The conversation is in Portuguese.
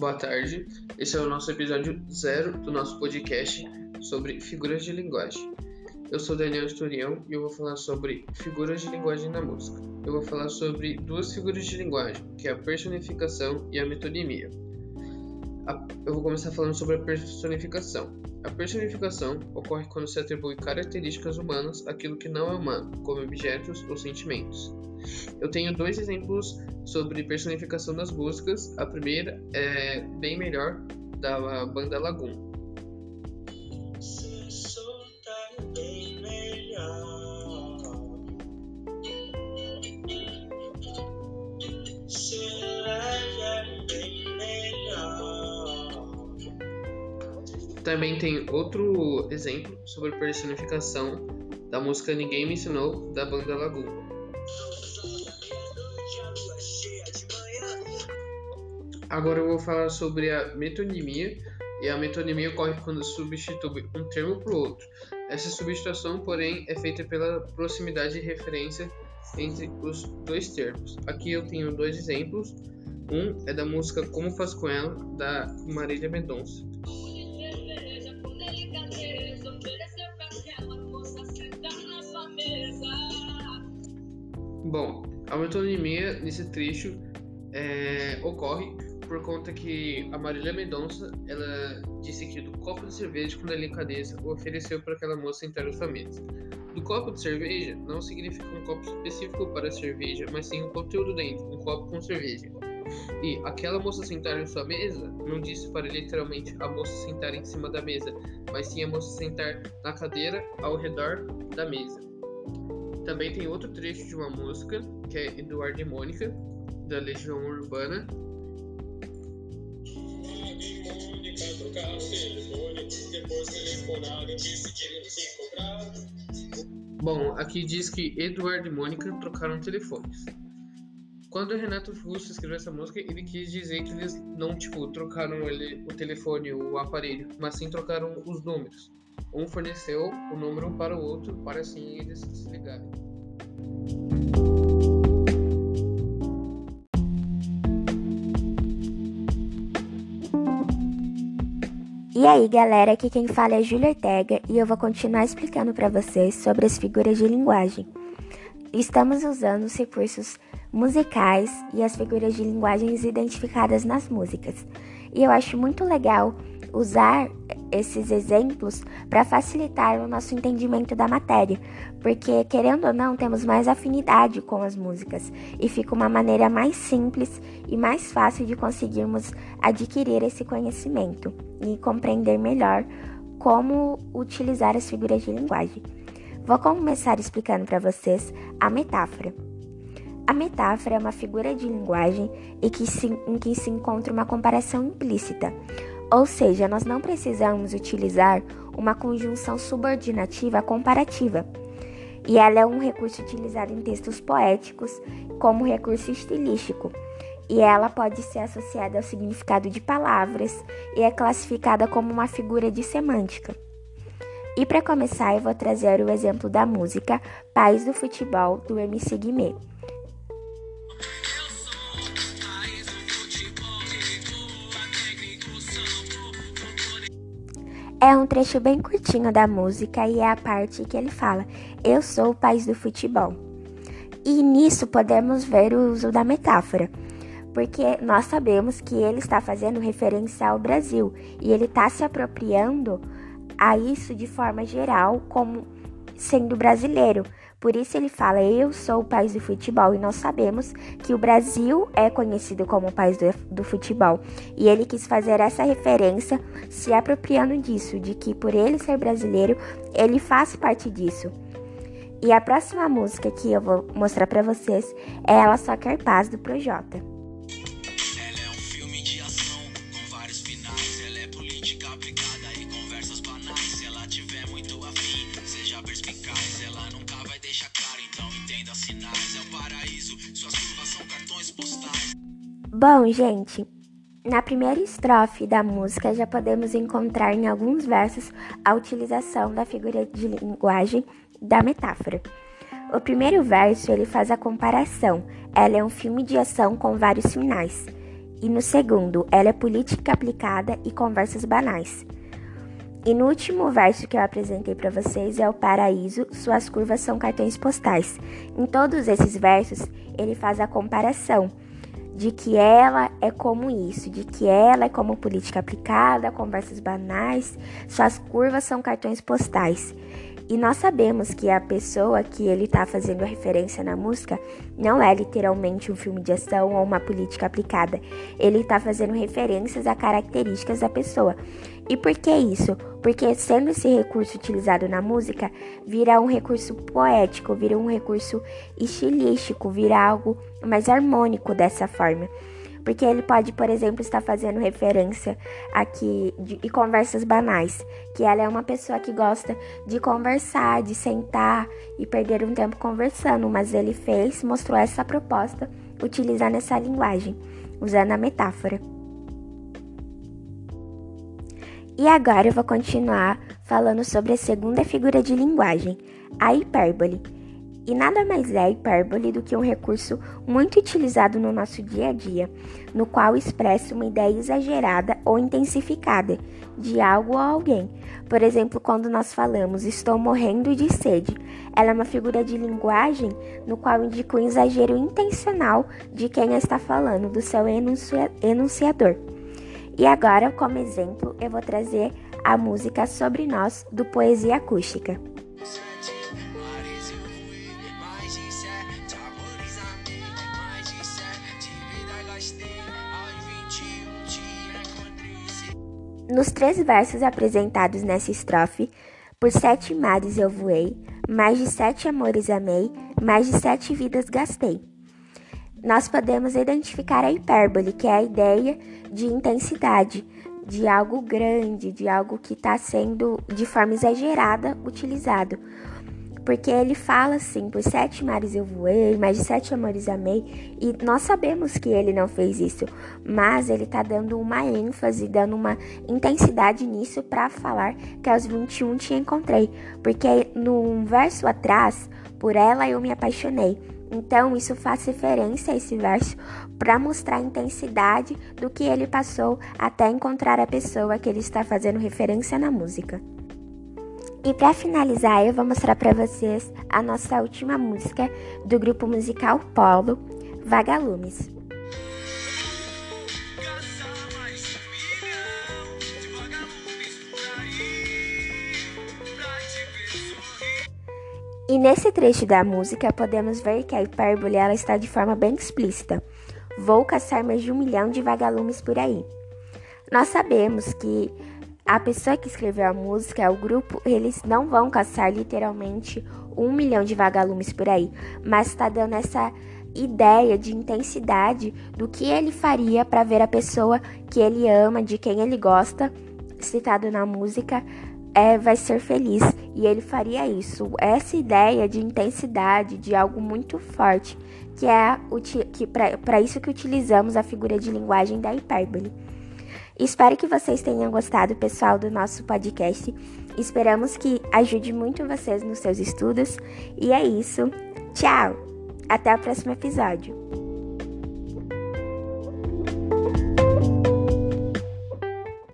Boa tarde, esse é o nosso episódio zero do nosso podcast sobre figuras de linguagem. Eu sou Daniel Esturião e eu vou falar sobre figuras de linguagem na música. Eu vou falar sobre duas figuras de linguagem, que é a personificação e a metonimia. Eu vou começar falando sobre a personificação. A personificação ocorre quando se atribui características humanas àquilo que não é humano, como objetos ou sentimentos. Eu tenho dois exemplos sobre personificação das músicas. A primeira é bem melhor da banda Lagoon. Também tem outro exemplo sobre personificação da música Ninguém Me Ensinou, da banda Lagoon. Agora eu vou falar sobre a metonimia, e a metonimia ocorre quando substitui um termo por outro. Essa substituição, porém, é feita pela proximidade de referência entre os dois termos. Aqui eu tenho dois exemplos. Um é da música Como Faz Com Ela, da Marília Mendonça. Bom, a metonimia nesse trecho é, ocorre por conta que a Marília Mendonça ela disse que do copo de cerveja com delicadeza ofereceu para aquela moça sentar à sua mesa. Do copo de cerveja não significa um copo específico para cerveja, mas sim um conteúdo dentro, um copo com cerveja. E aquela moça sentar em sua mesa não disse para literalmente a moça sentar em cima da mesa, mas sim a moça sentar na cadeira ao redor da mesa. Também tem outro trecho de uma música, que é Eduardo e Mônica, da Legião Urbana. Bom, aqui diz que Eduardo e Mônica trocaram telefones. Quando o Renato Russo escreveu essa música, ele quis dizer que eles não, tipo, trocaram ele, o telefone, o aparelho, mas sim trocaram os números. Um forneceu o número para o outro para assim eles se ligarem. E aí, galera, aqui quem fala é Júlia Ortega e eu vou continuar explicando para vocês sobre as figuras de linguagem. Estamos usando os recursos musicais e as figuras de linguagens identificadas nas músicas. E eu acho muito legal usar esses exemplos para facilitar o nosso entendimento da matéria, porque querendo ou não, temos mais afinidade com as músicas e fica uma maneira mais simples e mais fácil de conseguirmos adquirir esse conhecimento e compreender melhor como utilizar as figuras de linguagem. Vou começar explicando para vocês a metáfora. A metáfora é uma figura de linguagem em que, se, em que se encontra uma comparação implícita, ou seja, nós não precisamos utilizar uma conjunção subordinativa comparativa. E ela é um recurso utilizado em textos poéticos como recurso estilístico. E ela pode ser associada ao significado de palavras e é classificada como uma figura de semântica. E para começar, eu vou trazer o exemplo da música Pais do Futebol do MC Guimê. É um trecho bem curtinho da música e é a parte que ele fala: Eu sou o país do futebol. E nisso podemos ver o uso da metáfora, porque nós sabemos que ele está fazendo referência ao Brasil e ele está se apropriando a isso de forma geral, como sendo brasileiro. Por isso ele fala: Eu sou o país do futebol. E nós sabemos que o Brasil é conhecido como o país do, do, futebol. E ele quis fazer essa referência, se apropriando disso, de que por ele ser brasileiro, ele faz parte disso. E a próxima música que eu vou mostrar para vocês é Ela Só Quer Paz do Projota. Bom, gente, na primeira estrofe da música já podemos encontrar em alguns versos a utilização da figura de linguagem da metáfora. O primeiro verso ele faz a comparação. Ela é um filme de ação com vários finais. E no segundo, ela é política aplicada e conversas banais. E no último verso que eu apresentei para vocês é o paraíso, suas curvas são cartões postais. Em todos esses versos, ele faz a comparação de que ela é como isso, de que ela é como política aplicada, conversas banais, suas curvas são cartões postais. E nós sabemos que a pessoa que ele está fazendo referência na música não é literalmente um filme de ação ou uma política aplicada. Ele está fazendo referências a características da pessoa. E por que isso? Porque sendo esse recurso utilizado na música, vira um recurso poético, vira um recurso estilístico, vira algo mais harmônico dessa forma. Porque ele pode, por exemplo, estar fazendo referência aqui de, de conversas banais, que ela é uma pessoa que gosta de conversar, de sentar e perder um tempo conversando, mas ele fez, mostrou essa proposta utilizando essa linguagem, usando a metáfora. E agora eu vou continuar falando sobre a segunda figura de linguagem, a hipérbole. E nada mais é hipérbole do que um recurso muito utilizado no nosso dia a dia, no qual expressa uma ideia exagerada ou intensificada de algo ou alguém. Por exemplo, quando nós falamos estou morrendo de sede, ela é uma figura de linguagem no qual indica um exagero intencional de quem está falando, do seu enunciador. E agora, como exemplo, eu vou trazer a música Sobre Nós do Poesia Acústica. Nos três versos apresentados nessa estrofe, por sete mares eu voei, mais de sete amores amei, mais de sete vidas gastei. Nós podemos identificar a hipérbole, que é a ideia de intensidade, de algo grande, de algo que está sendo de forma exagerada utilizado. Porque ele fala assim: por sete mares eu voei, mais de sete amores amei. E nós sabemos que ele não fez isso, mas ele está dando uma ênfase, dando uma intensidade nisso para falar que aos 21 te encontrei. Porque no verso atrás, por ela eu me apaixonei. Então, isso faz referência a esse verso para mostrar a intensidade do que ele passou até encontrar a pessoa que ele está fazendo referência na música. E para finalizar, eu vou mostrar para vocês a nossa última música do grupo musical Polo, Vagalumes. E nesse trecho da música podemos ver que a hipérbole ela está de forma bem explícita. Vou caçar mais de um milhão de vagalumes por aí. Nós sabemos que a pessoa que escreveu a música, o grupo, eles não vão caçar literalmente um milhão de vagalumes por aí, mas está dando essa ideia de intensidade do que ele faria para ver a pessoa que ele ama, de quem ele gosta, citado na música, é, vai ser feliz e ele faria isso. Essa ideia de intensidade, de algo muito forte, que é para isso que utilizamos a figura de linguagem da hipérbole. Espero que vocês tenham gostado, pessoal, do nosso podcast. Esperamos que ajude muito vocês nos seus estudos. E é isso. Tchau! Até o próximo episódio.